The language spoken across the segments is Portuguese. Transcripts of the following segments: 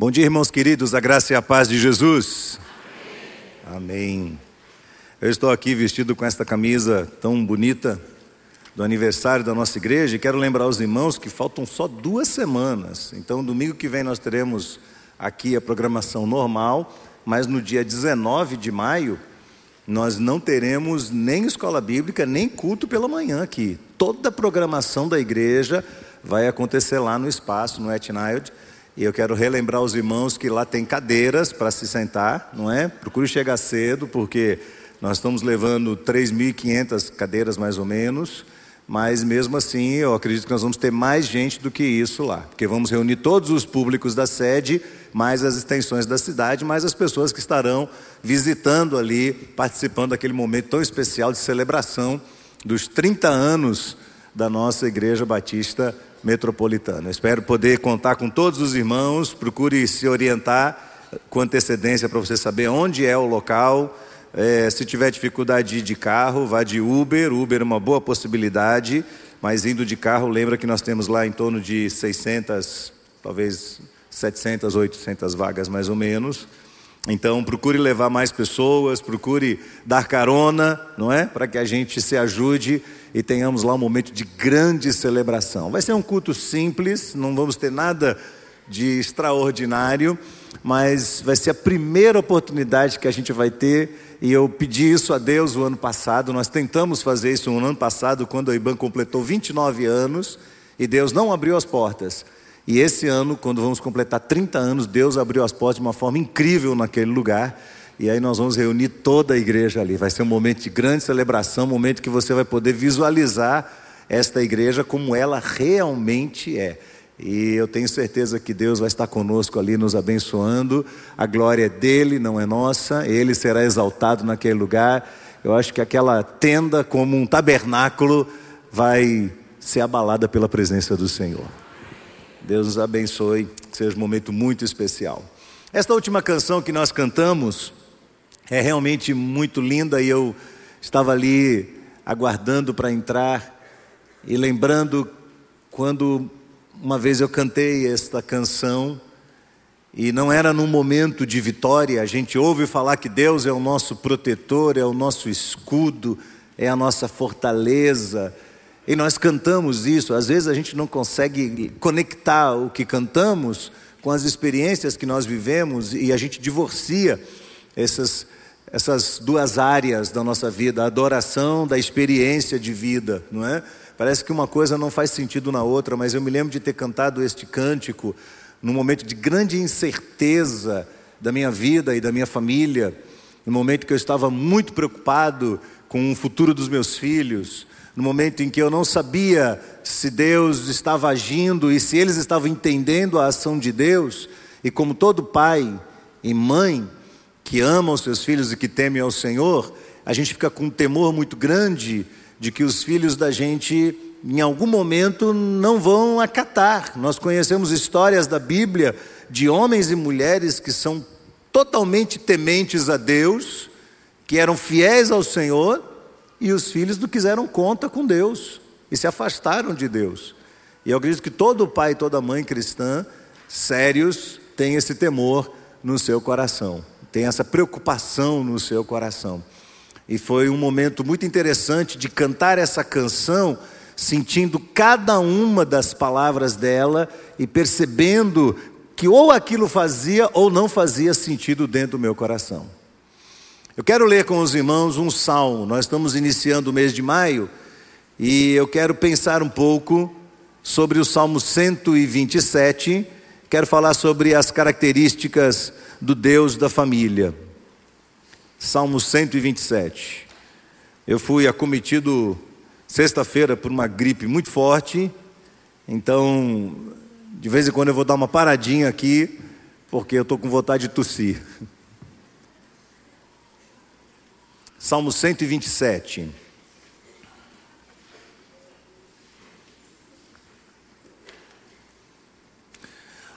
Bom dia, irmãos queridos, a graça e a paz de Jesus. Amém. Amém. Eu estou aqui vestido com esta camisa tão bonita do aniversário da nossa igreja e quero lembrar os irmãos que faltam só duas semanas. Então, domingo que vem nós teremos aqui a programação normal, mas no dia 19 de maio nós não teremos nem escola bíblica, nem culto pela manhã aqui. Toda a programação da igreja vai acontecer lá no espaço, no Etnild. E eu quero relembrar os irmãos que lá tem cadeiras para se sentar, não é? Procure chegar cedo, porque nós estamos levando 3.500 cadeiras mais ou menos. Mas mesmo assim, eu acredito que nós vamos ter mais gente do que isso lá, porque vamos reunir todos os públicos da sede, mais as extensões da cidade, mais as pessoas que estarão visitando ali, participando daquele momento tão especial de celebração dos 30 anos da nossa Igreja Batista Metropolitana. Espero poder contar com todos os irmãos, procure se orientar com antecedência para você saber onde é o local é, se tiver dificuldade de ir de carro, vá de Uber. Uber é uma boa possibilidade, mas indo de carro, lembra que nós temos lá em torno de 600, talvez 700, 800 vagas mais ou menos. Então, procure levar mais pessoas, procure dar carona, não é? Para que a gente se ajude e tenhamos lá um momento de grande celebração. Vai ser um culto simples, não vamos ter nada de extraordinário, mas vai ser a primeira oportunidade que a gente vai ter e eu pedi isso a Deus o ano passado. Nós tentamos fazer isso no ano passado, quando a IBAN completou 29 anos, e Deus não abriu as portas. E esse ano, quando vamos completar 30 anos, Deus abriu as portas de uma forma incrível naquele lugar. E aí nós vamos reunir toda a igreja ali. Vai ser um momento de grande celebração, um momento que você vai poder visualizar esta igreja como ela realmente é. E eu tenho certeza que Deus vai estar conosco ali, nos abençoando. A glória é dele, não é nossa. Ele será exaltado naquele lugar. Eu acho que aquela tenda, como um tabernáculo, vai ser abalada pela presença do Senhor. Deus nos abençoe, que seja um momento muito especial. Esta última canção que nós cantamos é realmente muito linda e eu estava ali aguardando para entrar e lembrando quando uma vez eu cantei esta canção e não era num momento de vitória, a gente ouve falar que Deus é o nosso protetor, é o nosso escudo, é a nossa fortaleza. E nós cantamos isso, às vezes a gente não consegue conectar o que cantamos com as experiências que nós vivemos e a gente divorcia essas, essas duas áreas da nossa vida, a adoração da experiência de vida, não é? Parece que uma coisa não faz sentido na outra, mas eu me lembro de ter cantado este cântico num momento de grande incerteza da minha vida e da minha família, no momento que eu estava muito preocupado com o futuro dos meus filhos, no momento em que eu não sabia se Deus estava agindo e se eles estavam entendendo a ação de Deus, e como todo pai e mãe que amam os seus filhos e que temem ao Senhor, a gente fica com um temor muito grande de que os filhos da gente, em algum momento, não vão acatar. Nós conhecemos histórias da Bíblia de homens e mulheres que são totalmente tementes a Deus, que eram fiéis ao Senhor, e os filhos não quiseram conta com Deus e se afastaram de Deus. E eu acredito que todo pai e toda mãe cristã, sérios, tem esse temor no seu coração, tem essa preocupação no seu coração. E foi um momento muito interessante de cantar essa canção, sentindo cada uma das palavras dela e percebendo que ou aquilo fazia ou não fazia sentido dentro do meu coração. Eu quero ler com os irmãos um salmo. Nós estamos iniciando o mês de maio e eu quero pensar um pouco sobre o salmo 127. Quero falar sobre as características do Deus da família. Salmo 127. Eu fui acometido sexta-feira por uma gripe muito forte, então de vez em quando eu vou dar uma paradinha aqui, porque eu estou com vontade de tossir. Salmo 127.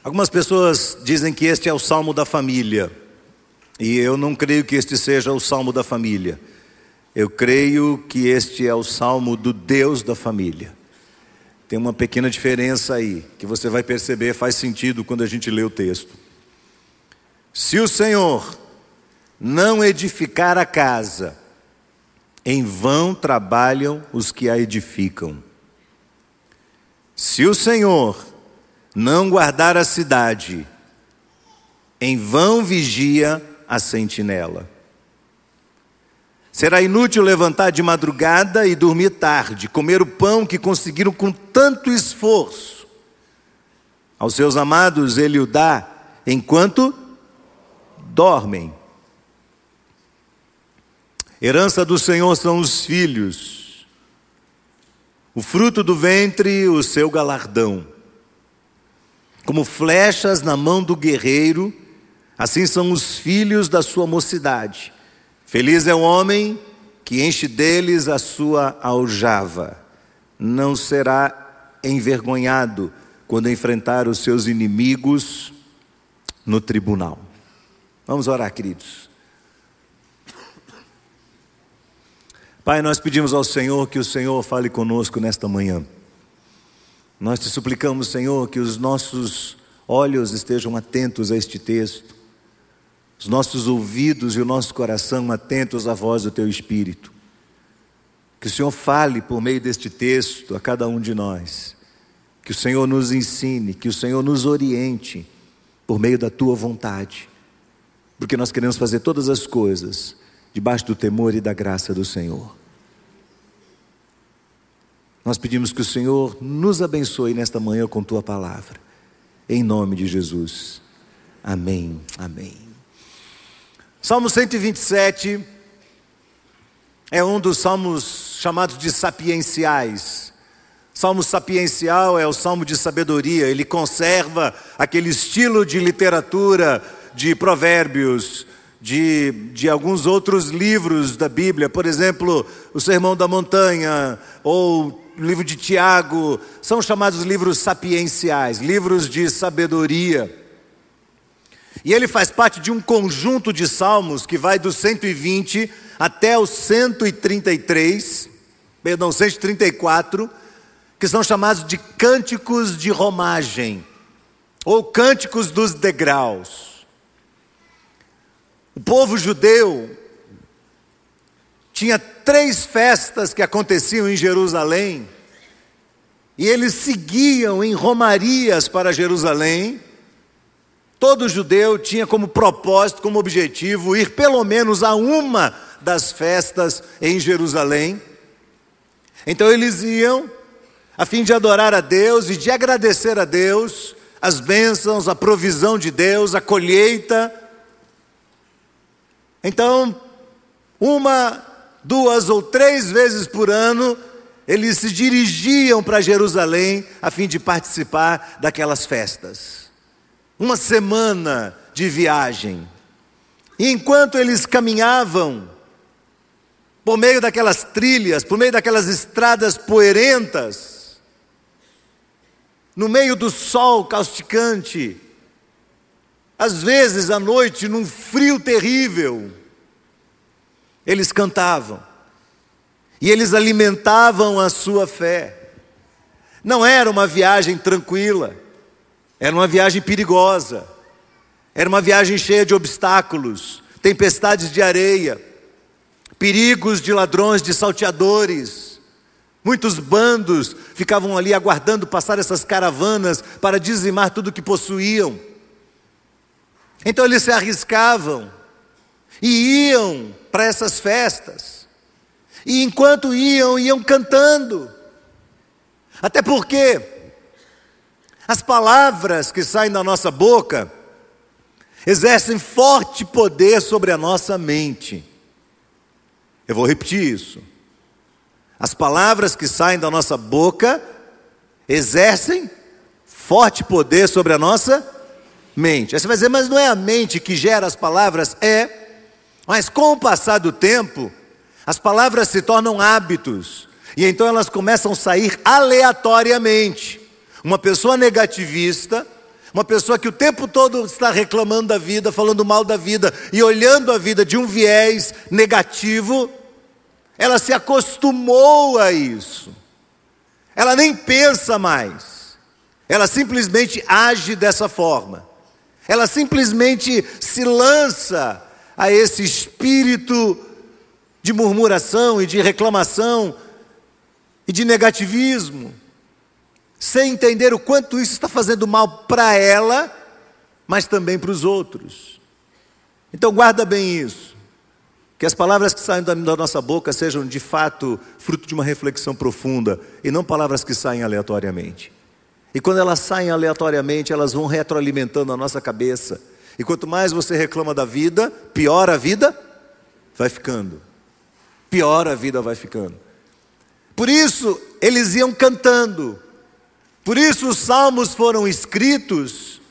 Algumas pessoas dizem que este é o salmo da família. E eu não creio que este seja o salmo da família. Eu creio que este é o salmo do Deus da família. Tem uma pequena diferença aí, que você vai perceber, faz sentido quando a gente lê o texto. Se o Senhor não edificar a casa, em vão trabalham os que a edificam. Se o Senhor não guardar a cidade, em vão vigia a sentinela. Será inútil levantar de madrugada e dormir tarde, comer o pão que conseguiram com tanto esforço. Aos seus amados ele o dá enquanto dormem. Herança do Senhor são os filhos, o fruto do ventre, o seu galardão. Como flechas na mão do guerreiro, assim são os filhos da sua mocidade. Feliz é o homem que enche deles a sua aljava, não será envergonhado quando enfrentar os seus inimigos no tribunal. Vamos orar, queridos. Pai, nós pedimos ao Senhor que o Senhor fale conosco nesta manhã. Nós te suplicamos, Senhor, que os nossos olhos estejam atentos a este texto os nossos ouvidos e o nosso coração atentos à voz do Teu Espírito. Que o Senhor fale por meio deste texto a cada um de nós. Que o Senhor nos ensine, que o Senhor nos oriente por meio da Tua vontade. Porque nós queremos fazer todas as coisas debaixo do temor e da graça do Senhor. Nós pedimos que o Senhor nos abençoe nesta manhã com Tua palavra. Em nome de Jesus. Amém. Amém. Salmo 127 é um dos salmos chamados de sapienciais. Salmo sapiencial é o salmo de sabedoria, ele conserva aquele estilo de literatura de provérbios, de, de alguns outros livros da Bíblia, por exemplo, o Sermão da Montanha, ou livro de Tiago, são chamados livros sapienciais, livros de sabedoria. E ele faz parte de um conjunto de salmos que vai do 120 até o 133, perdão, 134, que são chamados de cânticos de romagem, ou cânticos dos degraus. O povo judeu tinha três festas que aconteciam em Jerusalém, e eles seguiam em romarias para Jerusalém, Todo judeu tinha como propósito, como objetivo, ir pelo menos a uma das festas em Jerusalém. Então eles iam a fim de adorar a Deus e de agradecer a Deus as bênçãos, a provisão de Deus, a colheita. Então, uma, duas ou três vezes por ano, eles se dirigiam para Jerusalém a fim de participar daquelas festas uma semana de viagem. E enquanto eles caminhavam, por meio daquelas trilhas, por meio daquelas estradas poeirentas, no meio do sol causticante, às vezes à noite, num frio terrível, eles cantavam e eles alimentavam a sua fé. Não era uma viagem tranquila, era uma viagem perigosa, era uma viagem cheia de obstáculos, tempestades de areia, perigos de ladrões, de salteadores. Muitos bandos ficavam ali aguardando passar essas caravanas para dizimar tudo que possuíam. Então eles se arriscavam e iam para essas festas. E enquanto iam, iam cantando. Até porque as palavras que saem da nossa boca exercem forte poder sobre a nossa mente. Eu vou repetir isso. As palavras que saem da nossa boca exercem forte poder sobre a nossa mente. Aí você vai dizer, mas não é a mente que gera as palavras? É. Mas com o passar do tempo, as palavras se tornam hábitos. E então elas começam a sair aleatoriamente. Uma pessoa negativista, uma pessoa que o tempo todo está reclamando da vida, falando mal da vida e olhando a vida de um viés negativo, ela se acostumou a isso. Ela nem pensa mais. Ela simplesmente age dessa forma. Ela simplesmente se lança a esse espírito de murmuração e de reclamação e de negativismo, sem entender o quanto isso está fazendo mal para ela, mas também para os outros. Então guarda bem isso. Que as palavras que saem da nossa boca sejam de fato fruto de uma reflexão profunda e não palavras que saem aleatoriamente. E quando elas saem aleatoriamente, elas vão retroalimentando a nossa cabeça. E quanto mais você reclama da vida, pior a vida vai ficando. Pior a vida vai ficando. Por isso, eles iam cantando. Por isso, os salmos foram escritos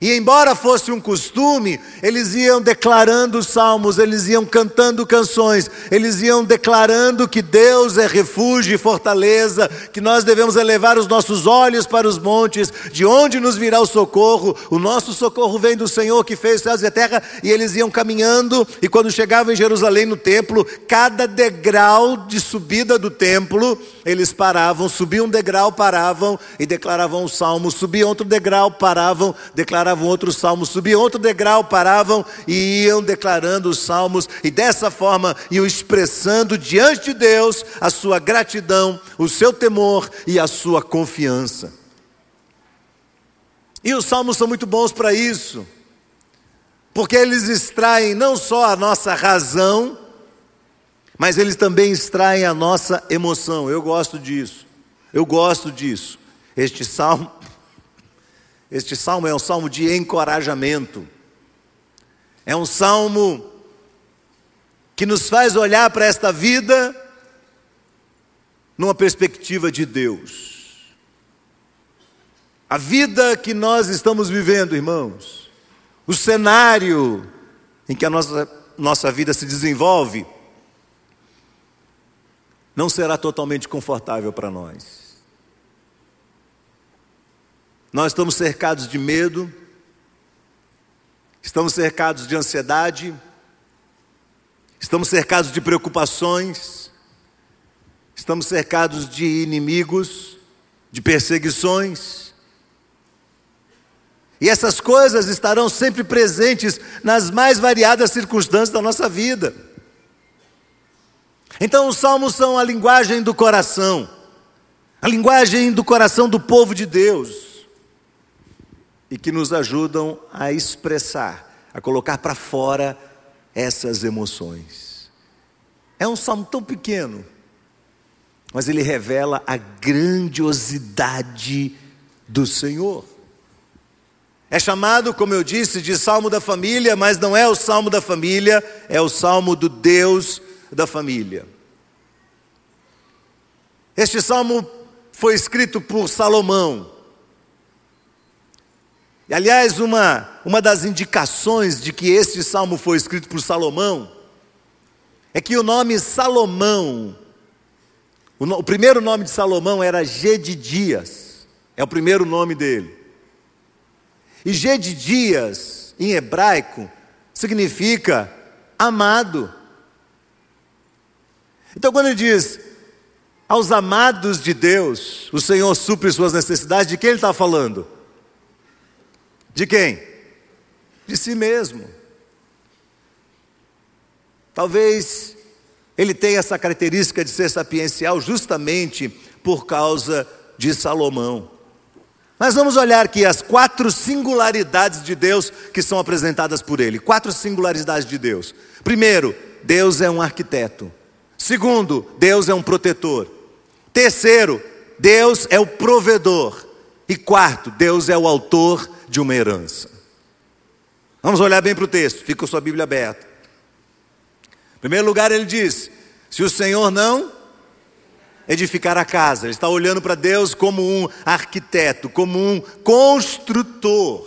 e embora fosse um costume, eles iam declarando salmos, eles iam cantando canções, eles iam declarando que Deus é refúgio e fortaleza, que nós devemos elevar os nossos olhos para os montes, de onde nos virá o socorro. O nosso socorro vem do Senhor que fez céus e a terra, e eles iam caminhando, e quando chegavam em Jerusalém no templo, cada degrau de subida do templo, eles paravam, subiam um degrau, paravam e declaravam o salmo, subiam outro degrau, paravam, declaravam declaravam outros salmos, subiam outro degrau, paravam e iam declarando os salmos, e dessa forma iam expressando diante de Deus a sua gratidão, o seu temor e a sua confiança. E os salmos são muito bons para isso, porque eles extraem não só a nossa razão, mas eles também extraem a nossa emoção. Eu gosto disso. Eu gosto disso. Este salmo este salmo é um salmo de encorajamento. É um salmo que nos faz olhar para esta vida numa perspectiva de Deus. A vida que nós estamos vivendo, irmãos, o cenário em que a nossa, nossa vida se desenvolve, não será totalmente confortável para nós. Nós estamos cercados de medo, estamos cercados de ansiedade, estamos cercados de preocupações, estamos cercados de inimigos, de perseguições. E essas coisas estarão sempre presentes nas mais variadas circunstâncias da nossa vida. Então, os salmos são a linguagem do coração, a linguagem do coração do povo de Deus e que nos ajudam a expressar, a colocar para fora essas emoções. É um salmo tão pequeno, mas ele revela a grandiosidade do Senhor. É chamado, como eu disse, de salmo da família, mas não é o salmo da família, é o salmo do Deus da família. Este salmo foi escrito por Salomão, e, aliás, uma, uma das indicações de que este salmo foi escrito por Salomão é que o nome Salomão, o, no, o primeiro nome de Salomão era Gedidias, é o primeiro nome dele. E Gedidias, em hebraico, significa amado. Então, quando ele diz aos amados de Deus, o Senhor supre suas necessidades, de quem ele está falando? De quem? De si mesmo. Talvez ele tenha essa característica de ser sapiencial justamente por causa de Salomão. Mas vamos olhar aqui as quatro singularidades de Deus que são apresentadas por ele. Quatro singularidades de Deus. Primeiro, Deus é um arquiteto. Segundo, Deus é um protetor. Terceiro, Deus é o provedor. E quarto, Deus é o autor de uma herança. Vamos olhar bem para o texto, fica com sua Bíblia aberta. Em primeiro lugar, ele diz: se o Senhor não edificar a casa, ele está olhando para Deus como um arquiteto, como um construtor.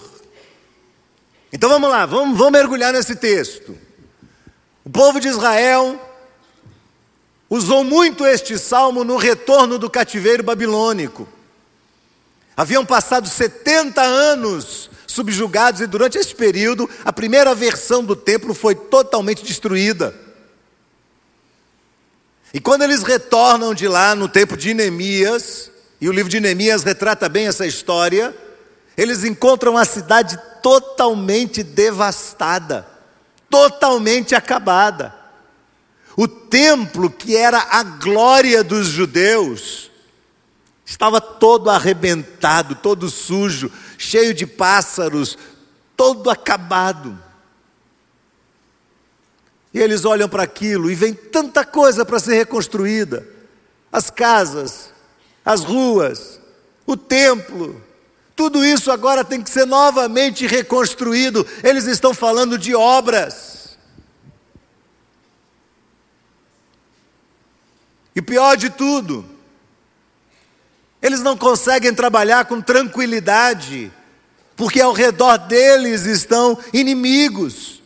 Então vamos lá, vamos, vamos mergulhar nesse texto. O povo de Israel usou muito este salmo no retorno do cativeiro babilônico. Haviam passado 70 anos subjugados e durante esse período a primeira versão do templo foi totalmente destruída. E quando eles retornam de lá no tempo de Neemias, e o livro de Neemias retrata bem essa história, eles encontram a cidade totalmente devastada, totalmente acabada. O templo, que era a glória dos judeus, estava todo arrebentado, todo sujo, cheio de pássaros, todo acabado. E eles olham para aquilo e vem tanta coisa para ser reconstruída: as casas, as ruas, o templo. Tudo isso agora tem que ser novamente reconstruído. Eles estão falando de obras. E pior de tudo, não conseguem trabalhar com tranquilidade, porque ao redor deles estão inimigos.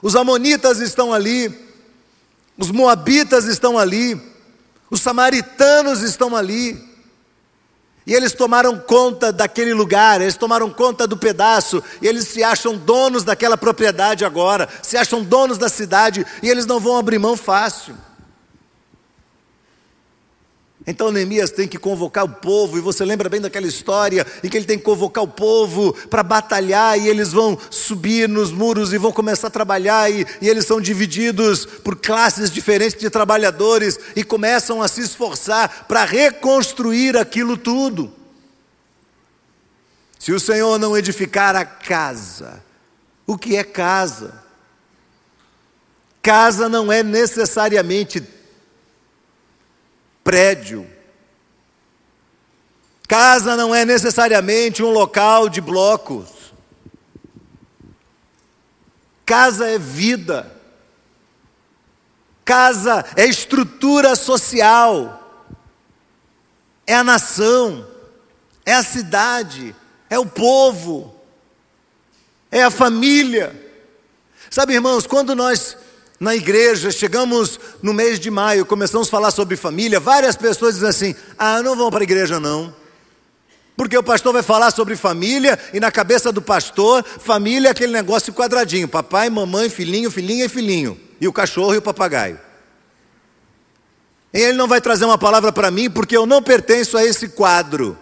Os amonitas estão ali, os moabitas estão ali, os samaritanos estão ali. E eles tomaram conta daquele lugar, eles tomaram conta do pedaço, e eles se acham donos daquela propriedade agora, se acham donos da cidade, e eles não vão abrir mão fácil. Então Neemias tem que convocar o povo, e você lembra bem daquela história em que ele tem que convocar o povo para batalhar, e eles vão subir nos muros e vão começar a trabalhar, e, e, eles são divididos por classes diferentes de trabalhadores, e começam a se esforçar para reconstruir aquilo tudo. Se o Senhor não edificar a casa, o que é casa? Casa não é necessariamente prédio. Casa não é necessariamente um local de blocos. Casa é vida. Casa é estrutura social. É a nação. É a cidade. É o povo. É a família. Sabe, irmãos, quando nós na igreja, chegamos no mês de maio, começamos a falar sobre família, várias pessoas dizem assim: ah, não vão para a igreja não. Porque o pastor vai falar sobre família e na cabeça do pastor, família é aquele negócio quadradinho: papai, mamãe, filhinho, filhinha e filhinho, e o cachorro e o papagaio. E ele não vai trazer uma palavra para mim porque eu não pertenço a esse quadro.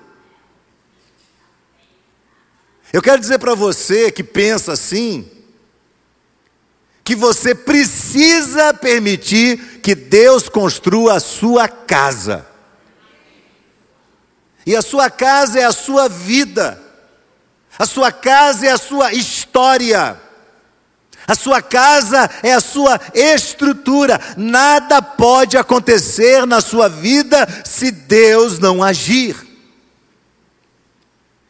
Eu quero dizer para você que pensa assim, que você precisa permitir que Deus construa a sua casa. E a sua casa é a sua vida, a sua casa é a sua história, a sua casa é a sua estrutura. Nada pode acontecer na sua vida se Deus não agir.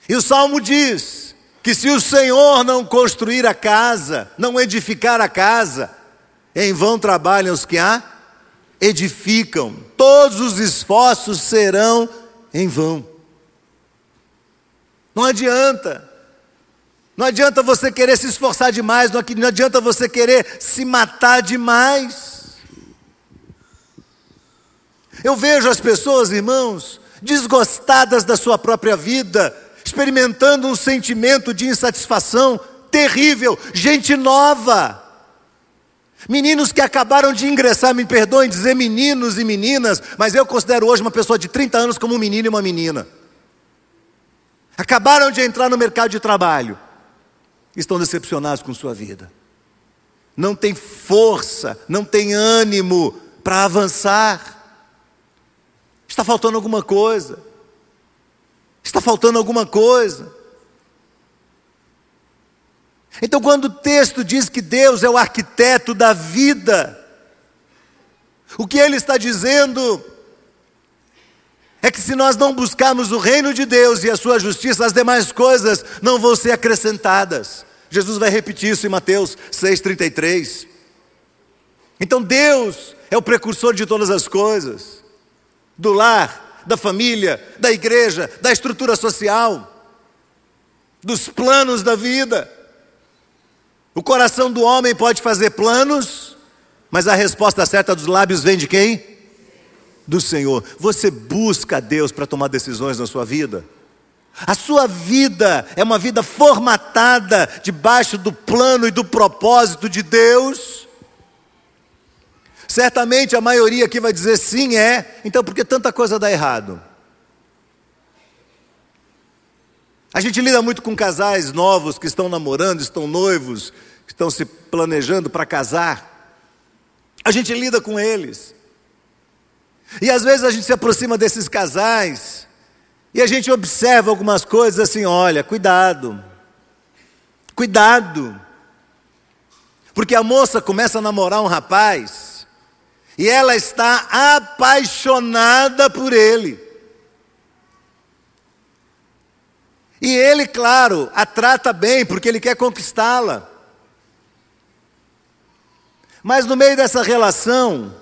E o salmo diz: que se o Senhor não construir a casa, não edificar a casa, em vão trabalham os que a edificam, todos os esforços serão em vão. Não adianta, não adianta você querer se esforçar demais, não adianta você querer se matar demais. Eu vejo as pessoas, irmãos, desgostadas da sua própria vida, experimentando um sentimento de insatisfação terrível, gente nova. Meninos que acabaram de ingressar, me perdoem dizer meninos e meninas, mas eu considero hoje uma pessoa de 30 anos como um menino e uma menina. Acabaram de entrar no mercado de trabalho, estão decepcionados com sua vida. Não tem força, não tem ânimo para avançar. Está faltando alguma coisa. Está faltando alguma coisa. Então, quando o texto diz que Deus é o arquiteto da vida, o que ele está dizendo é que se nós não buscarmos o reino de Deus e a sua justiça, as demais coisas não vão ser acrescentadas. Jesus vai repetir isso em Mateus 6,33. Então Deus é o precursor de todas as coisas, do lar, da família, da igreja, da estrutura social, dos planos da vida. O coração do homem pode fazer planos, mas a resposta certa dos lábios vem de quem? Do Senhor. Você busca a Deus para tomar decisões na sua vida? A sua vida é uma vida formatada debaixo do plano e do propósito de Deus? Certamente a maioria aqui vai dizer sim, é. Então por que tanta coisa dá errado? A gente lida muito com casais novos que estão namorando, estão noivos, estão se planejando para casar. A gente lida com eles. E às vezes a gente se aproxima desses casais e a gente observa algumas coisas assim: olha, cuidado, cuidado. Porque a moça começa a namorar um rapaz e ela está apaixonada por ele. E ele, claro, a trata bem porque ele quer conquistá-la. Mas no meio dessa relação,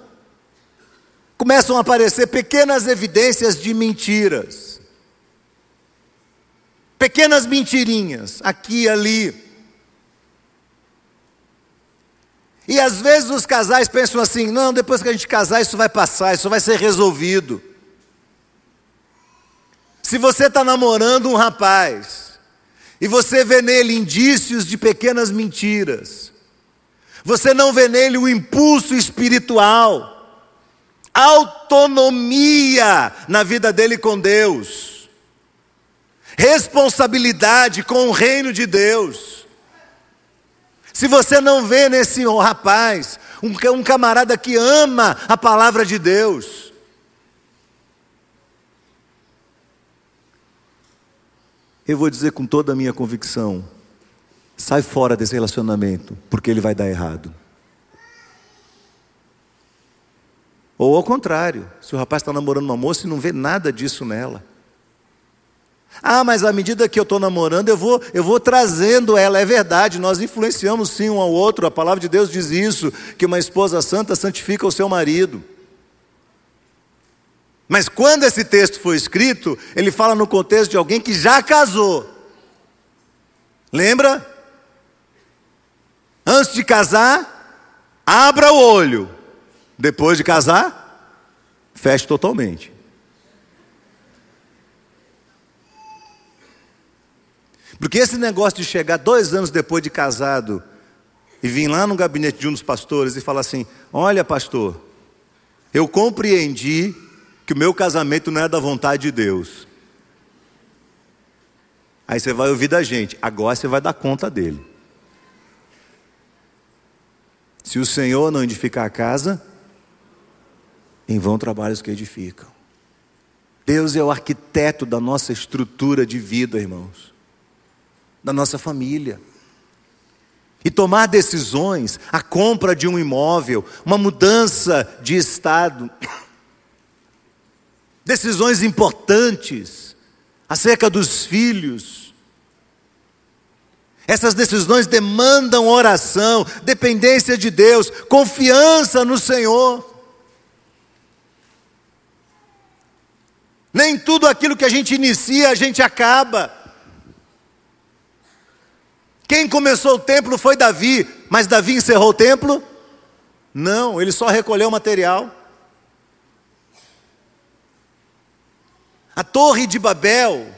começam a aparecer pequenas evidências de mentiras. Pequenas mentirinhas, aqui e ali. E às vezes os casais pensam assim: não, depois que a gente casar, isso vai passar, isso vai ser resolvido. Se você está namorando um rapaz e você vê nele indícios de pequenas mentiras, você não vê nele o impulso espiritual, autonomia na vida dele com Deus, responsabilidade com o reino de Deus. Se você não vê nesse rapaz um, um camarada que ama a palavra de Deus, eu vou dizer com toda a minha convicção: sai fora desse relacionamento, porque ele vai dar errado. Ou ao contrário, se o rapaz está namorando uma moça e não vê nada disso nela. Ah, mas à medida que eu estou namorando, eu vou, eu vou trazendo ela. É verdade, nós influenciamos sim um ao outro. A palavra de Deus diz isso: que uma esposa santa santifica o seu marido. Mas quando esse texto foi escrito, ele fala no contexto de alguém que já casou. Lembra? Antes de casar, abra o olho. Depois de casar, feche totalmente. Porque esse negócio de chegar dois anos depois de casado e vir lá no gabinete de um dos pastores e falar assim: Olha, pastor, eu compreendi que o meu casamento não é da vontade de Deus. Aí você vai ouvir da gente, agora você vai dar conta dele. Se o Senhor não edificar a casa, em vão trabalhos que edificam. Deus é o arquiteto da nossa estrutura de vida, irmãos, da nossa família. E tomar decisões, a compra de um imóvel, uma mudança de estado, decisões importantes acerca dos filhos. Essas decisões demandam oração, dependência de Deus, confiança no Senhor. Nem tudo aquilo que a gente inicia, a gente acaba. Quem começou o templo foi Davi, mas Davi encerrou o templo? Não, ele só recolheu o material. A Torre de Babel,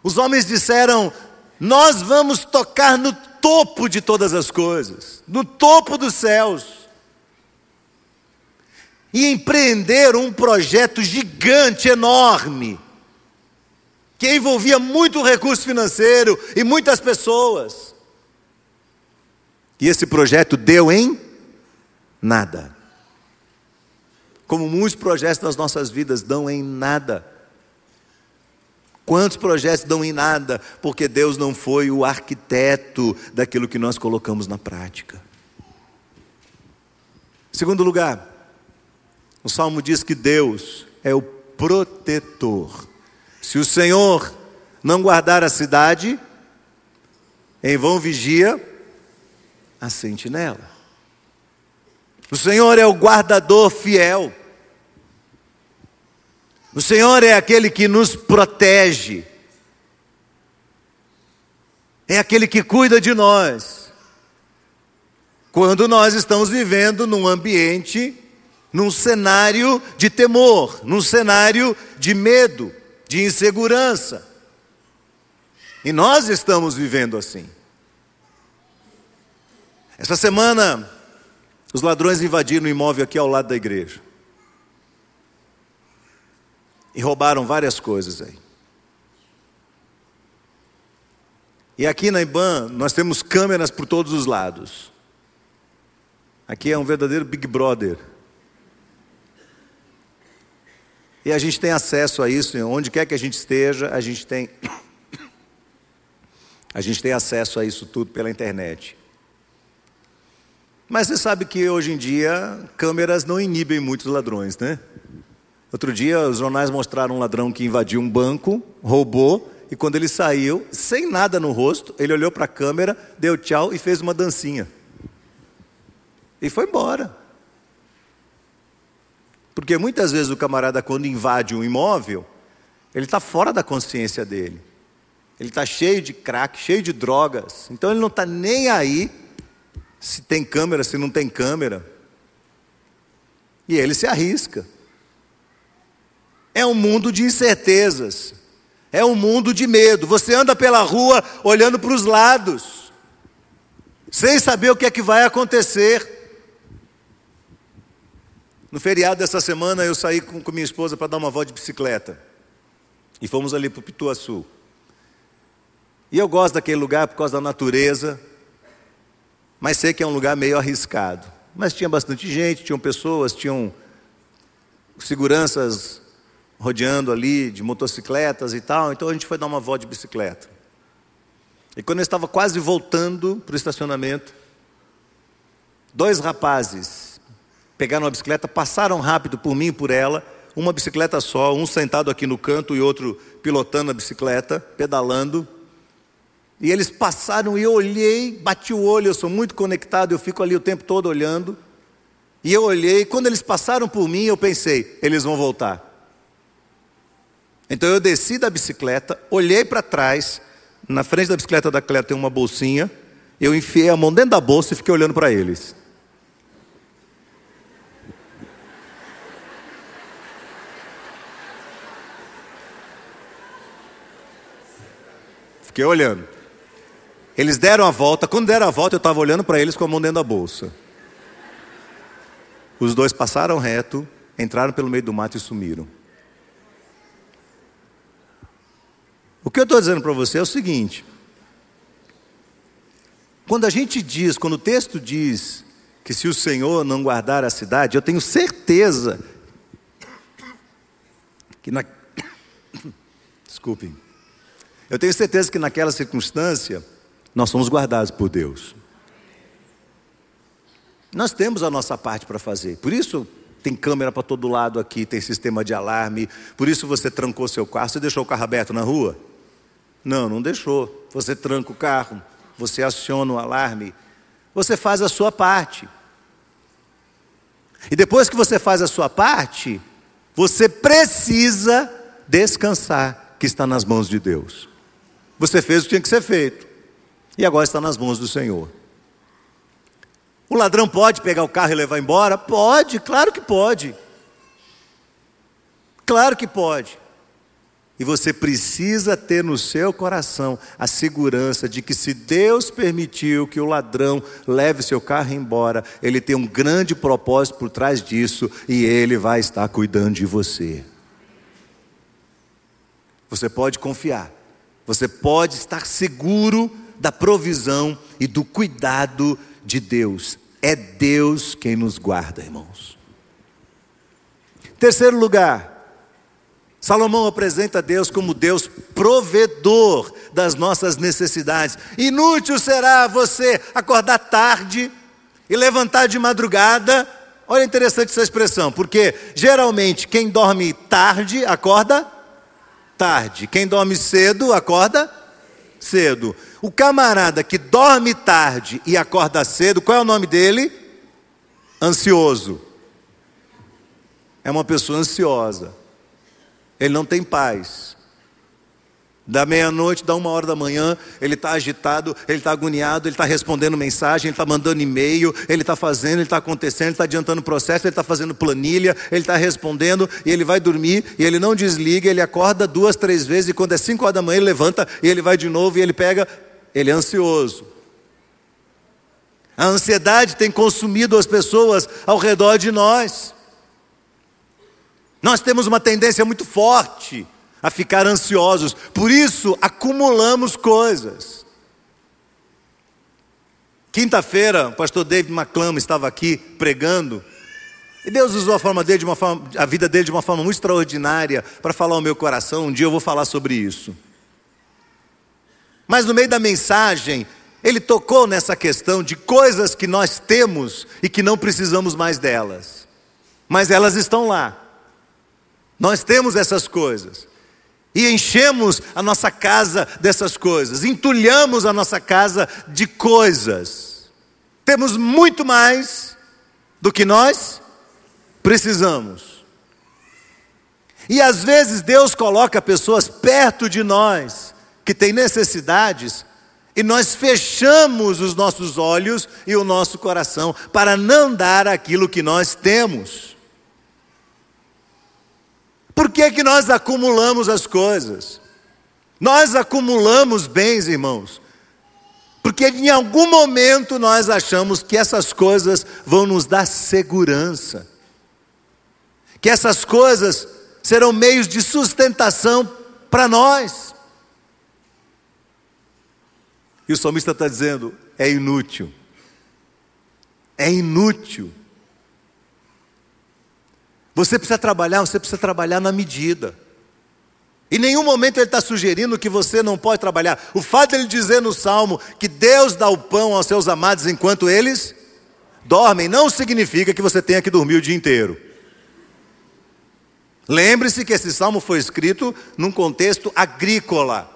os homens disseram: Nós vamos tocar no topo de todas as coisas, no topo dos céus e empreender um projeto gigante, enorme, que envolvia muito recurso financeiro e muitas pessoas. E esse projeto deu em nada. Como muitos projetos das nossas vidas dão em nada. Quantos projetos dão em nada? Porque Deus não foi o arquiteto daquilo que nós colocamos na prática. Segundo lugar, o salmo diz que Deus é o protetor. Se o Senhor não guardar a cidade, em vão vigia a sentinela. O Senhor é o guardador fiel. O Senhor é aquele que nos protege. É aquele que cuida de nós. Quando nós estamos vivendo num ambiente num cenário de temor, num cenário de medo, de insegurança. E nós estamos vivendo assim. Essa semana, os ladrões invadiram o imóvel aqui ao lado da igreja. E roubaram várias coisas aí. E aqui na IBAN nós temos câmeras por todos os lados. Aqui é um verdadeiro Big Brother. E a gente tem acesso a isso, onde quer que a gente esteja, a gente tem a gente tem acesso a isso tudo pela internet. Mas você sabe que hoje em dia câmeras não inibem muitos ladrões, né? Outro dia os jornais mostraram um ladrão que invadiu um banco, roubou, e quando ele saiu, sem nada no rosto, ele olhou para a câmera, deu tchau e fez uma dancinha. E foi embora. Porque muitas vezes o camarada, quando invade um imóvel, ele está fora da consciência dele. Ele está cheio de crack, cheio de drogas. Então ele não está nem aí se tem câmera, se não tem câmera. E ele se arrisca. É um mundo de incertezas. É um mundo de medo. Você anda pela rua olhando para os lados, sem saber o que é que vai acontecer. No feriado dessa semana eu saí com, com minha esposa para dar uma volta de bicicleta. E fomos ali para o Pituaçu. E eu gosto daquele lugar por causa da natureza, mas sei que é um lugar meio arriscado. Mas tinha bastante gente, tinham pessoas, tinham seguranças rodeando ali de motocicletas e tal, então a gente foi dar uma volta de bicicleta. E quando eu estava quase voltando para o estacionamento, dois rapazes pegaram uma bicicleta, passaram rápido por mim e por ela, uma bicicleta só, um sentado aqui no canto e outro pilotando a bicicleta, pedalando. E eles passaram e eu olhei, bati o olho, eu sou muito conectado, eu fico ali o tempo todo olhando. E eu olhei, quando eles passaram por mim, eu pensei, eles vão voltar. Então eu desci da bicicleta, olhei para trás, na frente da bicicleta da Cléo tem uma bolsinha, eu enfiei a mão dentro da bolsa e fiquei olhando para eles. Fiquei olhando. Eles deram a volta, quando deram a volta eu estava olhando para eles com a mão dentro da bolsa. Os dois passaram reto, entraram pelo meio do mato e sumiram. O que eu estou dizendo para você é o seguinte: quando a gente diz, quando o texto diz que se o Senhor não guardar a cidade, eu tenho certeza que na. Desculpem. Eu tenho certeza que naquela circunstância nós somos guardados por Deus. Nós temos a nossa parte para fazer. Por isso tem câmera para todo lado aqui, tem sistema de alarme. Por isso você trancou seu carro. Você deixou o carro aberto na rua? Não, não deixou. Você tranca o carro, você aciona o alarme, você faz a sua parte. E depois que você faz a sua parte, você precisa descansar, que está nas mãos de Deus. Você fez o que tinha que ser feito, e agora está nas mãos do Senhor. O ladrão pode pegar o carro e levar embora? Pode, claro que pode. Claro que pode. E você precisa ter no seu coração a segurança de que, se Deus permitiu que o ladrão leve seu carro embora, ele tem um grande propósito por trás disso e ele vai estar cuidando de você. Você pode confiar, você pode estar seguro da provisão e do cuidado de Deus. É Deus quem nos guarda, irmãos. Terceiro lugar, Salomão apresenta Deus como Deus provedor das nossas necessidades. Inútil será você acordar tarde e levantar de madrugada. Olha interessante essa expressão, porque geralmente quem dorme tarde acorda tarde, quem dorme cedo acorda cedo. O camarada que dorme tarde e acorda cedo, qual é o nome dele? Ansioso. É uma pessoa ansiosa. Ele não tem paz. Da meia-noite, da uma hora da manhã, ele está agitado, ele está agoniado, ele está respondendo mensagem, ele está mandando e-mail, ele está fazendo, ele está acontecendo, ele está adiantando o processo, ele está fazendo planilha, ele está respondendo, e ele vai dormir, e ele não desliga, ele acorda duas, três vezes, e quando é cinco horas da manhã, ele levanta, e ele vai de novo, e ele pega, ele é ansioso. A ansiedade tem consumido as pessoas ao redor de nós. Nós temos uma tendência muito forte a ficar ansiosos, por isso acumulamos coisas. Quinta-feira, o pastor David McClama estava aqui pregando. E Deus usou a, forma dele de uma forma, a vida dele de uma forma muito extraordinária para falar ao meu coração. Um dia eu vou falar sobre isso. Mas no meio da mensagem, ele tocou nessa questão de coisas que nós temos e que não precisamos mais delas. Mas elas estão lá. Nós temos essas coisas. E enchemos a nossa casa dessas coisas, entulhamos a nossa casa de coisas. Temos muito mais do que nós precisamos. E às vezes Deus coloca pessoas perto de nós que têm necessidades e nós fechamos os nossos olhos e o nosso coração para não dar aquilo que nós temos. Por que, que nós acumulamos as coisas? Nós acumulamos bens, irmãos, porque em algum momento nós achamos que essas coisas vão nos dar segurança, que essas coisas serão meios de sustentação para nós. E o salmista está dizendo: é inútil, é inútil. Você precisa trabalhar, você precisa trabalhar na medida. Em nenhum momento ele está sugerindo que você não pode trabalhar. O fato de ele dizer no Salmo que Deus dá o pão aos seus amados enquanto eles dormem, não significa que você tenha que dormir o dia inteiro. Lembre-se que esse salmo foi escrito num contexto agrícola.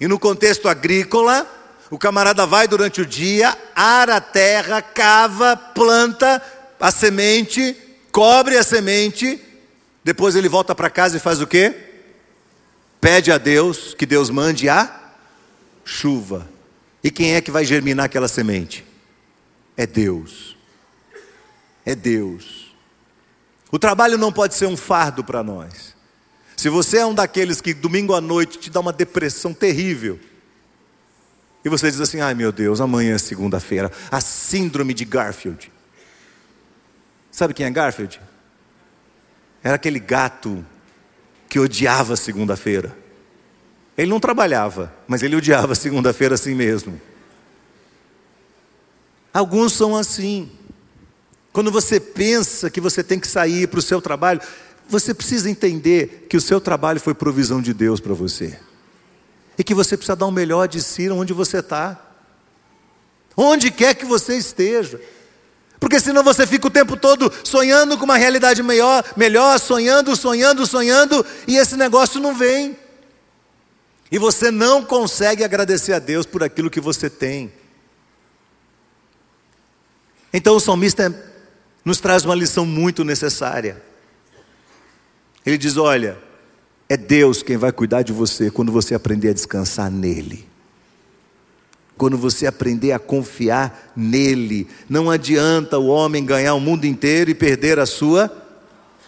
E no contexto agrícola, o camarada vai durante o dia, ara a terra, cava, planta a semente, cobre a semente, depois ele volta para casa e faz o quê? Pede a Deus que Deus mande a chuva. E quem é que vai germinar aquela semente? É Deus. É Deus. O trabalho não pode ser um fardo para nós. Se você é um daqueles que domingo à noite te dá uma depressão terrível, e você diz assim: ai meu Deus, amanhã é segunda-feira, a síndrome de Garfield. Sabe quem é Garfield? Era aquele gato que odiava segunda-feira. Ele não trabalhava, mas ele odiava segunda-feira assim mesmo. Alguns são assim. Quando você pensa que você tem que sair para o seu trabalho, você precisa entender que o seu trabalho foi provisão de Deus para você. E que você precisa dar o melhor de si onde você está. Onde quer que você esteja. Porque senão você fica o tempo todo sonhando com uma realidade melhor, melhor, sonhando, sonhando, sonhando, e esse negócio não vem. E você não consegue agradecer a Deus por aquilo que você tem. Então o salmista nos traz uma lição muito necessária. Ele diz: Olha, é Deus quem vai cuidar de você quando você aprender a descansar nele quando você aprender a confiar nele. Não adianta o homem ganhar o mundo inteiro e perder a sua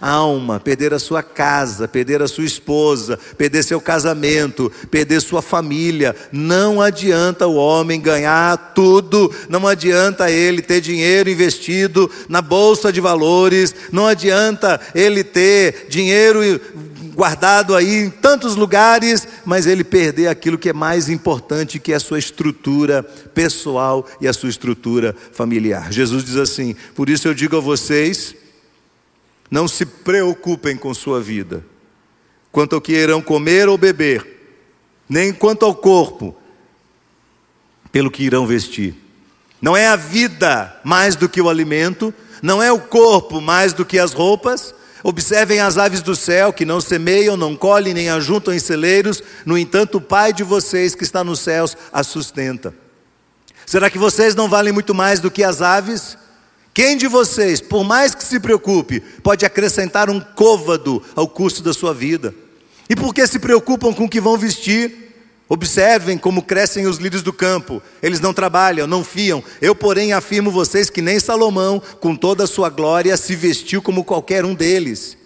alma, perder a sua casa, perder a sua esposa, perder seu casamento, perder sua família. Não adianta o homem ganhar tudo, não adianta ele ter dinheiro investido na bolsa de valores, não adianta ele ter dinheiro guardado aí em tantos lugares, mas ele perder aquilo que é mais importante, que é a sua estrutura pessoal e a sua estrutura familiar. Jesus diz assim: Por isso eu digo a vocês, não se preocupem com sua vida, quanto ao que irão comer ou beber, nem quanto ao corpo, pelo que irão vestir. Não é a vida mais do que o alimento, não é o corpo mais do que as roupas. Observem as aves do céu, que não semeiam, não colhem, nem ajuntam em celeiros, no entanto, o Pai de vocês que está nos céus as sustenta. Será que vocês não valem muito mais do que as aves? Quem de vocês, por mais que se preocupe, pode acrescentar um côvado ao custo da sua vida? E por que se preocupam com o que vão vestir? Observem como crescem os lírios do campo. Eles não trabalham, não fiam. Eu, porém, afirmo vocês que nem Salomão, com toda a sua glória, se vestiu como qualquer um deles.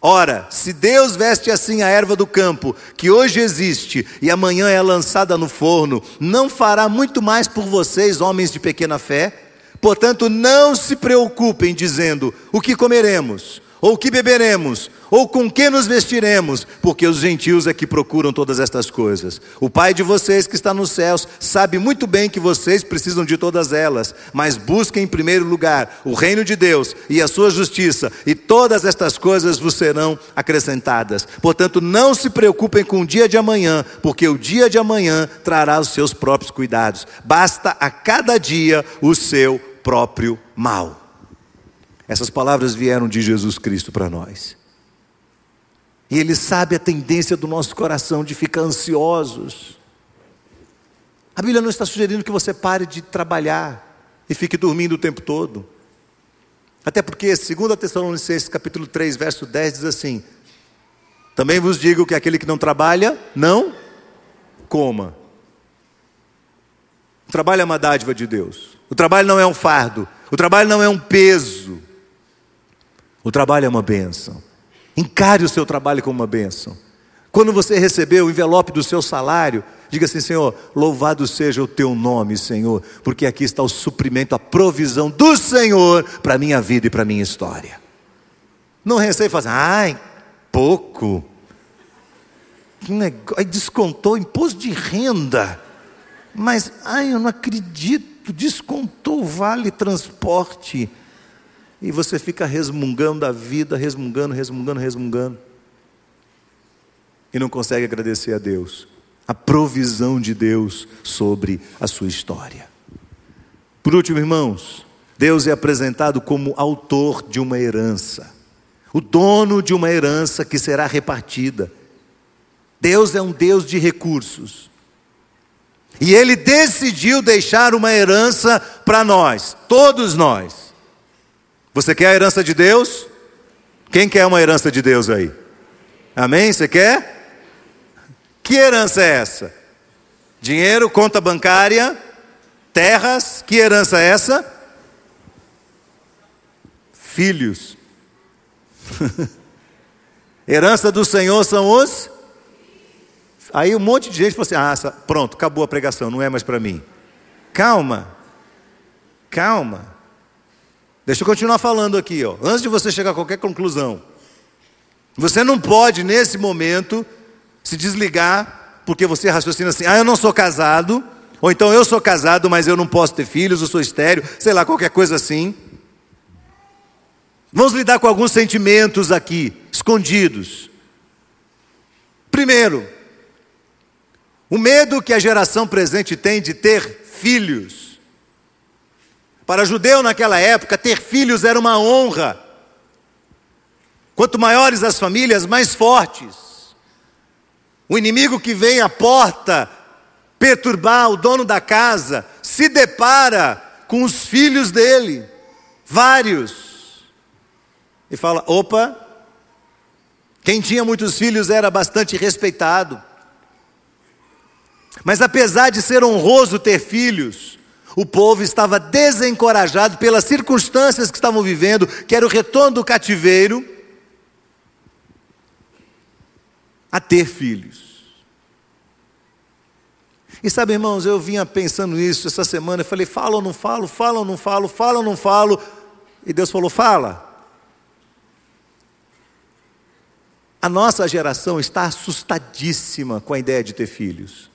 Ora, se Deus veste assim a erva do campo, que hoje existe e amanhã é lançada no forno, não fará muito mais por vocês, homens de pequena fé? Portanto, não se preocupem dizendo: o que comeremos, ou que beberemos, ou com que nos vestiremos, porque os gentios é que procuram todas estas coisas. O Pai de vocês que está nos céus sabe muito bem que vocês precisam de todas elas, mas busquem em primeiro lugar o reino de Deus e a sua justiça, e todas estas coisas vos serão acrescentadas. Portanto, não se preocupem com o dia de amanhã, porque o dia de amanhã trará os seus próprios cuidados. Basta a cada dia o seu próprio mal. Essas palavras vieram de Jesus Cristo para nós. E Ele sabe a tendência do nosso coração de ficar ansiosos. A Bíblia não está sugerindo que você pare de trabalhar e fique dormindo o tempo todo. Até porque, 2 Tessalonicenses capítulo 3, verso 10 diz assim: Também vos digo que aquele que não trabalha, não coma. O trabalho é uma dádiva de Deus. O trabalho não é um fardo. O trabalho não é um peso. O trabalho é uma bênção. Encare o seu trabalho como uma bênção. Quando você receber o envelope do seu salário, diga assim: Senhor, louvado seja o teu nome, Senhor, porque aqui está o suprimento, a provisão do Senhor para a minha vida e para a minha história. Não receia e fala assim, ai, pouco. Que negócio, descontou imposto de renda. Mas, ai, eu não acredito, descontou o vale transporte e você fica resmungando a vida, resmungando, resmungando, resmungando. E não consegue agradecer a Deus, a provisão de Deus sobre a sua história. Por último, irmãos, Deus é apresentado como autor de uma herança, o dono de uma herança que será repartida. Deus é um Deus de recursos. E Ele decidiu deixar uma herança para nós, todos nós. Você quer a herança de Deus? Quem quer uma herança de Deus aí? Amém? Você quer? Que herança é essa? Dinheiro, conta bancária, terras, que herança é essa? Filhos. herança do Senhor são os. Aí um monte de gente falou assim: ah, pronto, acabou a pregação, não é mais para mim. Calma, calma. Deixa eu continuar falando aqui, ó, antes de você chegar a qualquer conclusão. Você não pode, nesse momento, se desligar, porque você raciocina assim: ah, eu não sou casado, ou então eu sou casado, mas eu não posso ter filhos, eu sou estéreo, sei lá, qualquer coisa assim. Vamos lidar com alguns sentimentos aqui, escondidos. Primeiro, o medo que a geração presente tem de ter filhos. Para judeu naquela época, ter filhos era uma honra. Quanto maiores as famílias, mais fortes. O inimigo que vem à porta perturbar o dono da casa se depara com os filhos dele, vários, e fala: opa, quem tinha muitos filhos era bastante respeitado. Mas apesar de ser honroso ter filhos, o povo estava desencorajado pelas circunstâncias que estavam vivendo, que era o retorno do cativeiro, a ter filhos. E sabe, irmãos, eu vinha pensando nisso essa semana, eu falei, falo ou não falo, falo ou não falo, falo ou não falo, e Deus falou, fala. A nossa geração está assustadíssima com a ideia de ter filhos.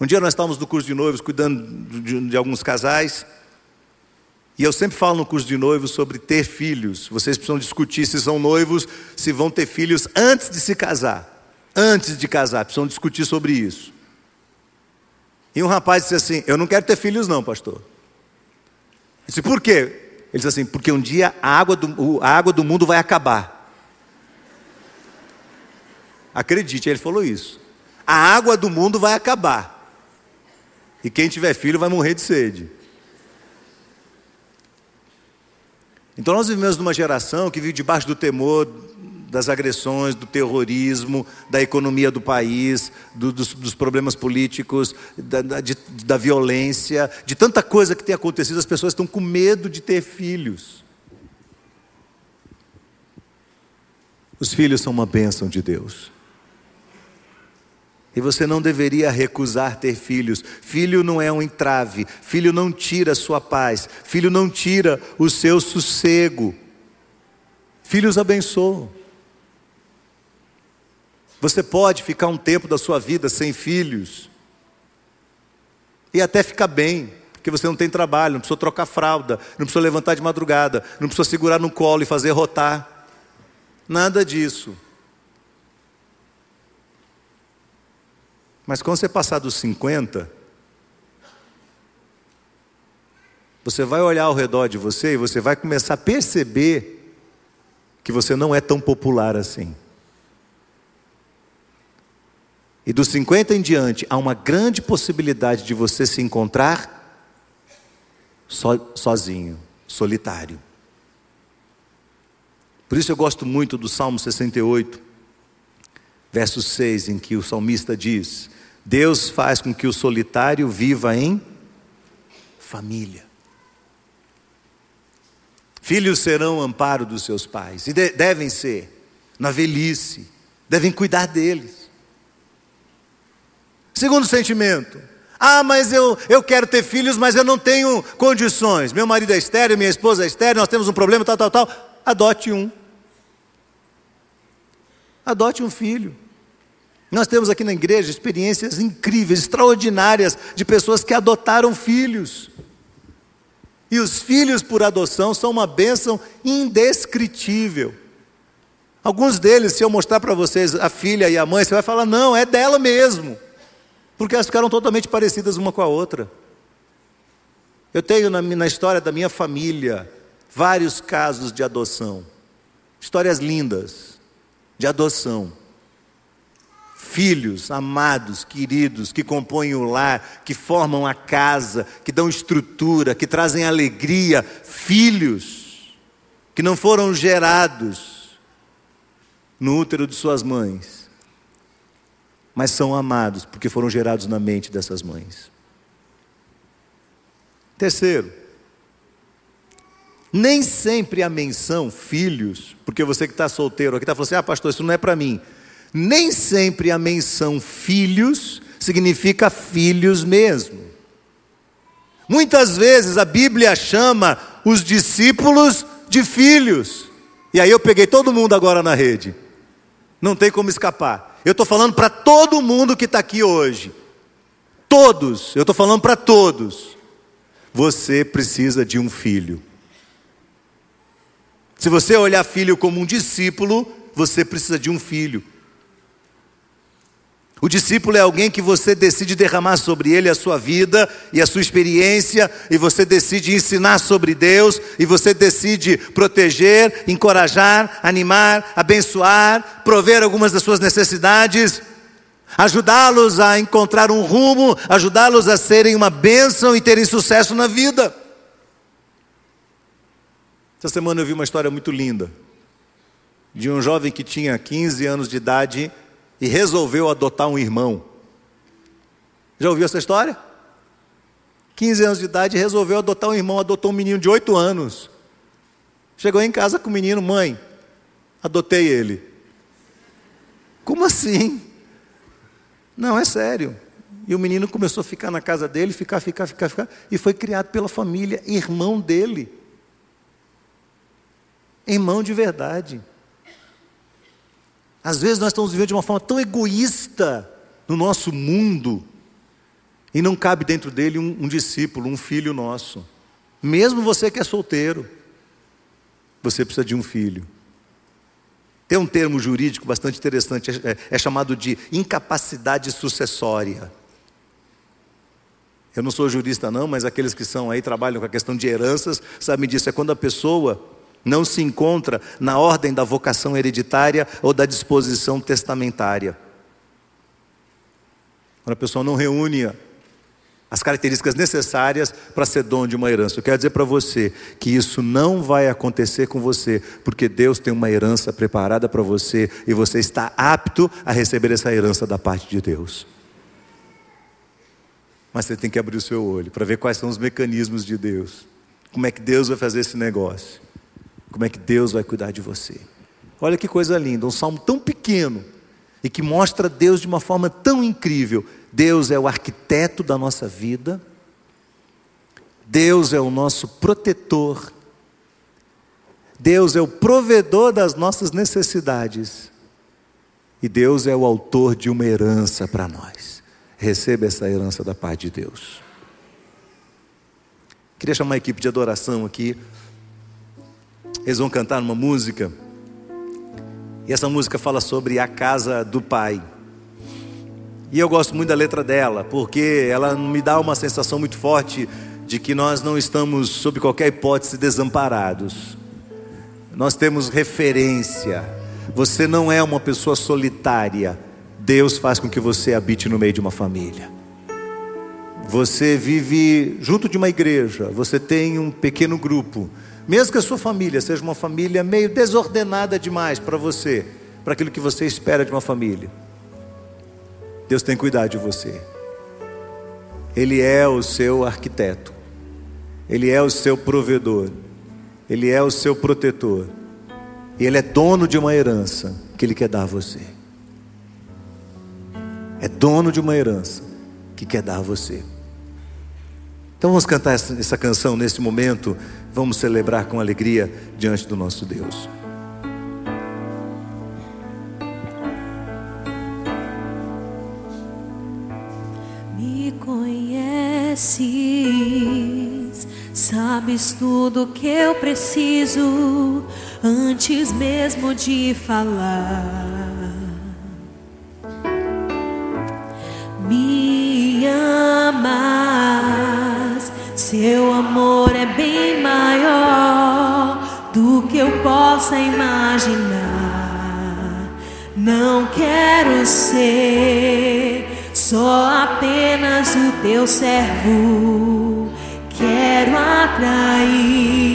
Um dia nós estávamos no curso de noivos cuidando de, de, alguns casais. E eu sempre falo no curso de noivos sobre ter filhos. Vocês precisam discutir se são noivos, se vão ter filhos antes de se casar. Antes de casar, precisam discutir sobre isso. E um rapaz disse assim: Eu não quero ter filhos, não, pastor. Eu disse: Por quê? Ele disse assim: Porque um dia a água do, a água do mundo vai acabar. Acredite, ele falou isso. A água do mundo vai acabar. E quem tiver filho vai morrer de sede. Então nós vivemos numa geração que vive debaixo do temor das agressões, do terrorismo, da economia do país, do, dos, dos, problemas políticos, da, da, de, da violência, de tanta coisa que tem acontecido, as pessoas estão com medo de ter filhos. Os filhos são uma bênção de Deus. E você não deveria recusar ter filhos. Filho não é um entrave, filho não tira a sua paz, filho não tira o seu sossego. Filhos abençoam. Você pode ficar um tempo da sua vida sem filhos e até ficar bem, porque você não tem trabalho, não precisa trocar fralda, não precisa levantar de madrugada, não precisa segurar no colo e fazer rotar. Nada disso. Mas quando você passar dos 50, você vai olhar ao redor de você e você vai começar a perceber que você não é tão popular assim. E dos 50 em diante, há uma grande possibilidade de você se encontrar so, sozinho, solitário. Por isso eu gosto muito do Salmo 68, verso 6, em que o salmista diz: Deus faz com que o solitário viva em família. Filhos serão amparo dos seus pais, e de, devem ser, na velhice, devem cuidar deles. Segundo sentimento. Ah, mas eu, eu quero ter filhos, mas eu não tenho condições. Meu marido é estéreo, minha esposa é estéreo, nós temos um problema, tal, tal, tal. Adote um. Adote um filho. Nós temos aqui na igreja experiências incríveis, extraordinárias, de pessoas que adotaram filhos. E os filhos por adoção são uma bênção indescritível. Alguns deles, se eu mostrar para vocês a filha e a mãe, você vai falar: não, é dela mesmo porque elas ficaram totalmente parecidas uma com a outra. Eu tenho na, na história da minha família vários casos de adoção, histórias lindas de adoção. Filhos amados, queridos, que compõem o lar, que formam a casa, que dão estrutura, que trazem alegria. Filhos que não foram gerados no útero de suas mães, mas são amados porque foram gerados na mente dessas mães. Terceiro, nem sempre a menção filhos, porque você que está solteiro aqui está falando assim: ah, pastor, isso não é para mim. Nem sempre a menção filhos significa filhos mesmo. Muitas vezes a Bíblia chama os discípulos de filhos. E aí eu peguei todo mundo agora na rede. Não tem como escapar. Eu estou falando para todo mundo que está aqui hoje. Todos, eu estou falando para todos. Você precisa de um filho. Se você olhar filho como um discípulo, você precisa de um filho. O discípulo é alguém que você decide derramar sobre ele a sua vida e a sua experiência, e você decide ensinar sobre Deus, e você decide proteger, encorajar, animar, abençoar, prover algumas das suas necessidades, ajudá-los a encontrar um rumo, ajudá-los a serem uma bênção e terem sucesso na vida. Essa semana eu vi uma história muito linda de um jovem que tinha 15 anos de idade e resolveu adotar um irmão. Já ouviu essa história? 15 anos de idade resolveu adotar um irmão, adotou um menino de 8 anos. Chegou em casa com o menino, mãe, adotei ele. Como assim? Não, é sério. E o menino começou a ficar na casa dele, ficar, ficar, ficar, ficar, e foi criado pela família, irmão dele. Irmão de verdade. Às vezes nós estamos vivendo de uma forma tão egoísta no nosso mundo, e não cabe dentro dele um, um discípulo, um filho nosso. Mesmo você que é solteiro, você precisa de um filho. Tem um termo jurídico bastante interessante, é, é chamado de incapacidade sucessória. Eu não sou jurista, não, mas aqueles que são aí, trabalham com a questão de heranças, sabem disso. É quando a pessoa não se encontra na ordem da vocação hereditária ou da disposição testamentária. Quando a pessoa não reúne as características necessárias para ser dono de uma herança. Eu quero dizer para você que isso não vai acontecer com você, porque Deus tem uma herança preparada para você e você está apto a receber essa herança da parte de Deus. Mas você tem que abrir o seu olho para ver quais são os mecanismos de Deus. Como é que Deus vai fazer esse negócio? Como é que Deus vai cuidar de você. Olha que coisa linda, um salmo tão pequeno e que mostra Deus de uma forma tão incrível. Deus é o arquiteto da nossa vida, Deus é o nosso protetor, Deus é o provedor das nossas necessidades. E Deus é o autor de uma herança para nós. Receba essa herança da paz de Deus. Queria chamar a equipe de adoração aqui. Eles vão cantar uma música. E essa música fala sobre a casa do Pai. E eu gosto muito da letra dela, porque ela me dá uma sensação muito forte de que nós não estamos, sob qualquer hipótese, desamparados. Nós temos referência. Você não é uma pessoa solitária. Deus faz com que você habite no meio de uma família. Você vive junto de uma igreja, você tem um pequeno grupo. Mesmo que a sua família seja uma família meio desordenada demais para você, para aquilo que você espera de uma família. Deus tem cuidado de você. Ele é o seu arquiteto. Ele é o seu provedor. Ele é o seu protetor. E ele é dono de uma herança que ele quer dar a você. É dono de uma herança que quer dar a você. Então vamos cantar essa, canção nesse momento, vamos celebrar com alegria diante do nosso Deus. Me conheces, sabes tudo que eu preciso antes mesmo de falar. Me amas, seu amor é bem maior do que eu possa imaginar. Não quero ser só apenas o teu servo, quero atrair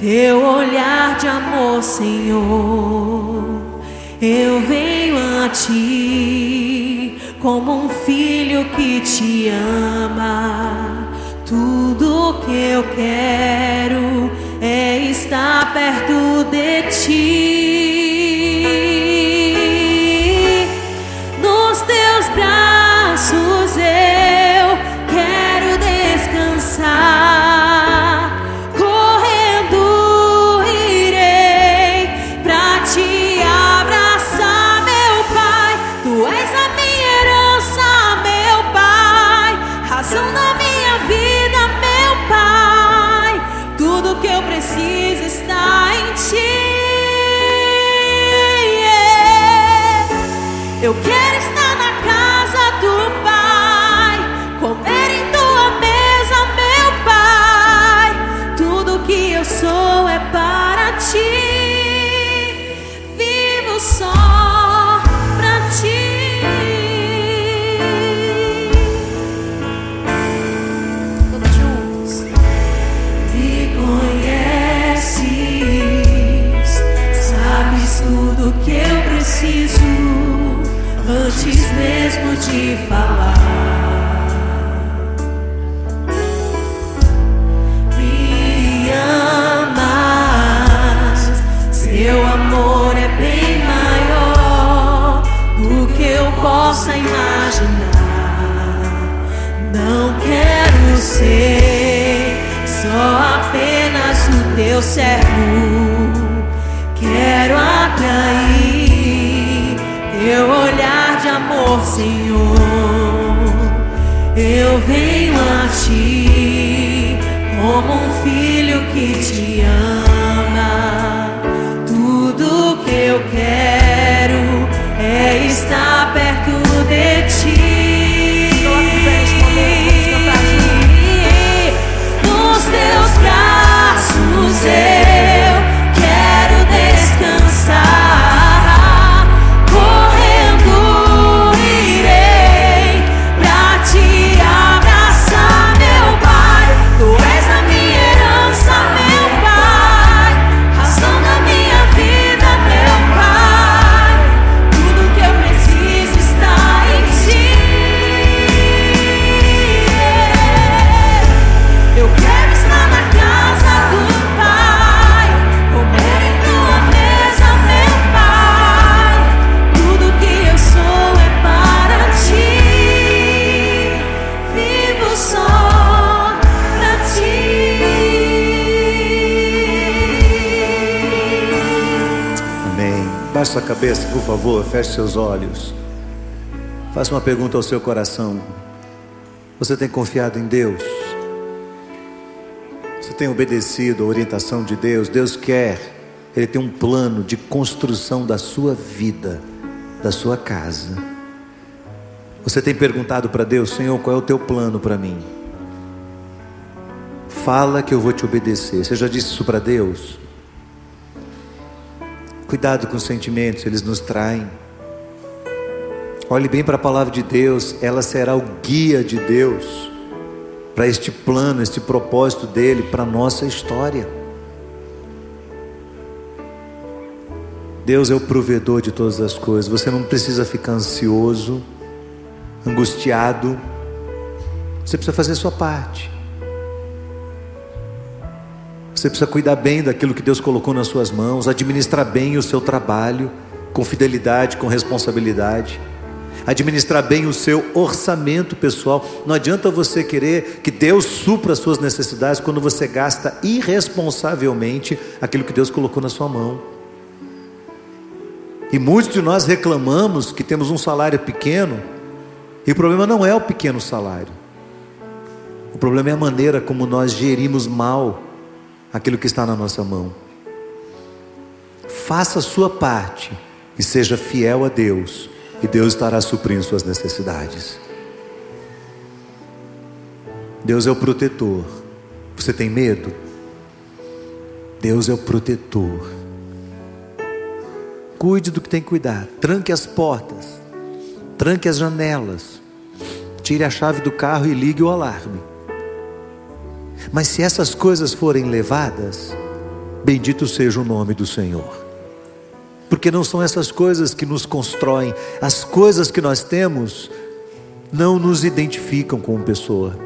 teu olhar de amor, Senhor. Eu venho a ti como um filho que te ama. Tudo que eu quero é estar perto de ti. Teu servo. Quero atrair teu olhar de amor, Senhor. Eu venho a ti como um filho que te ama. Tudo que eu quero é estar perto de ti. Cabeça, por favor, feche seus olhos. Faça uma pergunta ao seu coração. Você tem confiado em Deus? Você tem obedecido a orientação de Deus? Deus quer, Ele tem um plano de construção da sua vida, da sua casa. Você tem perguntado para Deus, Senhor, qual é o teu plano para mim? Fala que eu vou te obedecer. Você já disse isso para Deus? Cuidado com os sentimentos, eles nos traem. Olhe bem para a palavra de Deus, ela será o guia de Deus para este plano, este propósito dele para a nossa história. Deus é o provedor de todas as coisas, você não precisa ficar ansioso, angustiado, você precisa fazer a sua parte. Você precisa cuidar bem daquilo que Deus colocou nas suas mãos, administrar bem o seu trabalho, com fidelidade, com responsabilidade. Administrar bem o seu orçamento pessoal. Não adianta você querer que Deus supra as suas necessidades quando você gasta irresponsavelmente aquilo que Deus colocou na sua mão. E muitos de nós reclamamos que temos um salário pequeno, e o problema não é o pequeno salário. O problema é a maneira como nós gerimos mal aquilo que está na nossa mão. Faça a sua parte e seja fiel a Deus, e Deus estará suprindo suas necessidades. Deus é o protetor. Você tem medo? Deus é o protetor. Cuide do que tem que cuidar. Tranque as portas. Tranque as janelas. Tire a chave do carro e ligue o alarme. Mas se essas coisas forem levadas, bendito seja o nome do Senhor. Porque não são essas coisas que nos constroem, as coisas que nós temos não nos identificam como pessoa.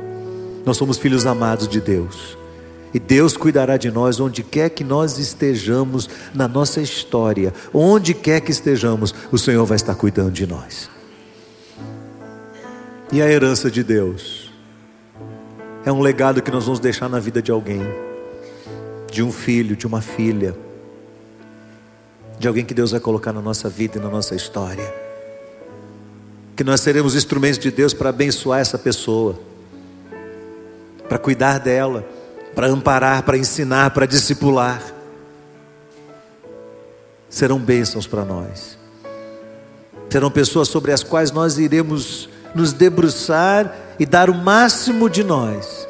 Nós somos filhos amados de Deus. E Deus cuidará de nós onde quer que nós estejamos na nossa história, onde quer que estejamos, o Senhor vai estar cuidando de nós. E a herança de Deus? É um legado que nós vamos deixar na vida de alguém, de um filho, de uma filha, de alguém que Deus vai colocar na nossa vida e na nossa história. Que nós seremos instrumentos de Deus para abençoar essa pessoa, para cuidar dela, para amparar, para ensinar, para discipular. Serão bênçãos para nós. Serão pessoas sobre as quais nós iremos nos debruçar e dar o máximo de nós.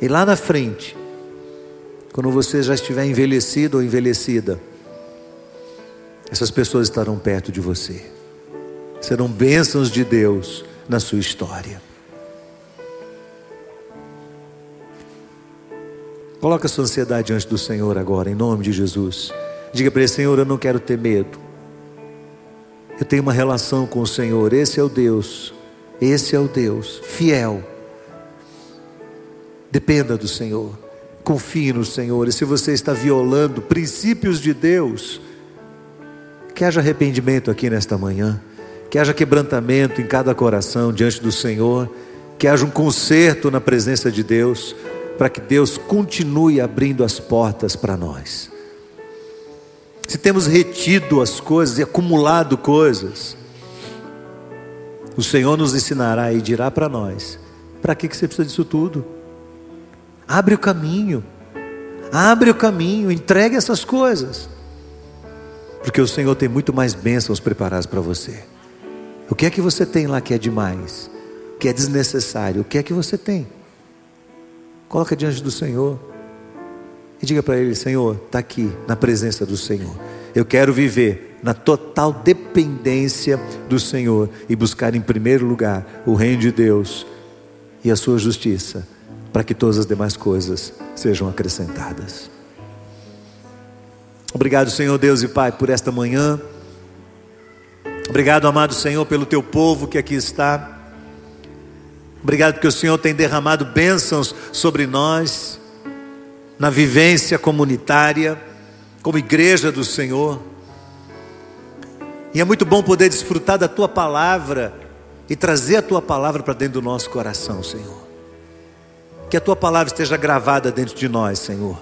E lá na frente, quando você já estiver envelhecido ou envelhecida, essas pessoas estarão perto de você. Serão bênçãos de Deus na sua história. Coloque a sua ansiedade diante do Senhor agora, em nome de Jesus. Diga para ele: Senhor, eu não quero ter medo. Eu tenho uma relação com o Senhor. Esse é o Deus esse é o Deus fiel. Dependa do Senhor. Confie no Senhor. E se você está violando princípios de Deus, que haja arrependimento aqui nesta manhã. Que haja quebrantamento em cada coração diante do Senhor. Que haja um conserto na presença de Deus. Para que Deus continue abrindo as portas para nós. Se temos retido as coisas e acumulado coisas, o Senhor nos ensinará e dirá para nós: para que, que você precisa disso tudo? Abre o caminho, abre o caminho, entregue essas coisas, porque o Senhor tem muito mais bênçãos preparadas para você. O que é que você tem lá que é demais, que é desnecessário? O que é que você tem? Coloca diante do Senhor e diga para Ele: Senhor, está aqui na presença do Senhor. Eu quero viver na total dependência do Senhor e buscar em primeiro lugar o reino de Deus e a sua justiça, para que todas as demais coisas sejam acrescentadas. Obrigado, Senhor Deus e Pai, por esta manhã. Obrigado, amado Senhor, pelo teu povo que aqui está. Obrigado porque o Senhor tem derramado bênçãos sobre nós, na vivência comunitária, como igreja do Senhor. E é muito bom poder desfrutar da tua palavra e trazer a tua palavra para dentro do nosso coração, Senhor. Que a tua palavra esteja gravada dentro de nós, Senhor.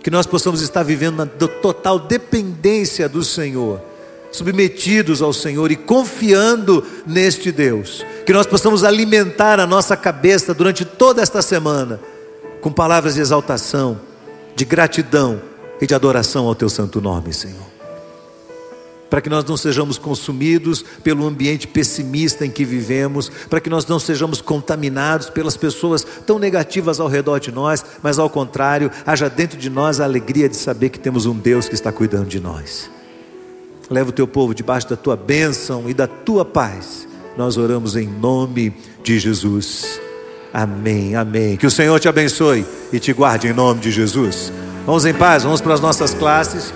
Que nós possamos estar vivendo na total dependência do Senhor, submetidos ao Senhor e confiando neste Deus. Que nós possamos alimentar a nossa cabeça durante toda esta semana com palavras de exaltação, de gratidão e de adoração ao teu santo nome, Senhor para que nós não sejamos consumidos pelo ambiente pessimista em que vivemos, para que nós não sejamos contaminados pelas pessoas tão negativas ao redor de nós, mas ao contrário, haja dentro de nós a alegria de saber que temos um Deus que está cuidando de nós. Leva o teu povo debaixo da tua bênção e da tua paz. Nós oramos em nome de Jesus. Amém, amém. Que o Senhor te abençoe e te guarde em nome de Jesus. Vamos em paz, vamos para as nossas classes.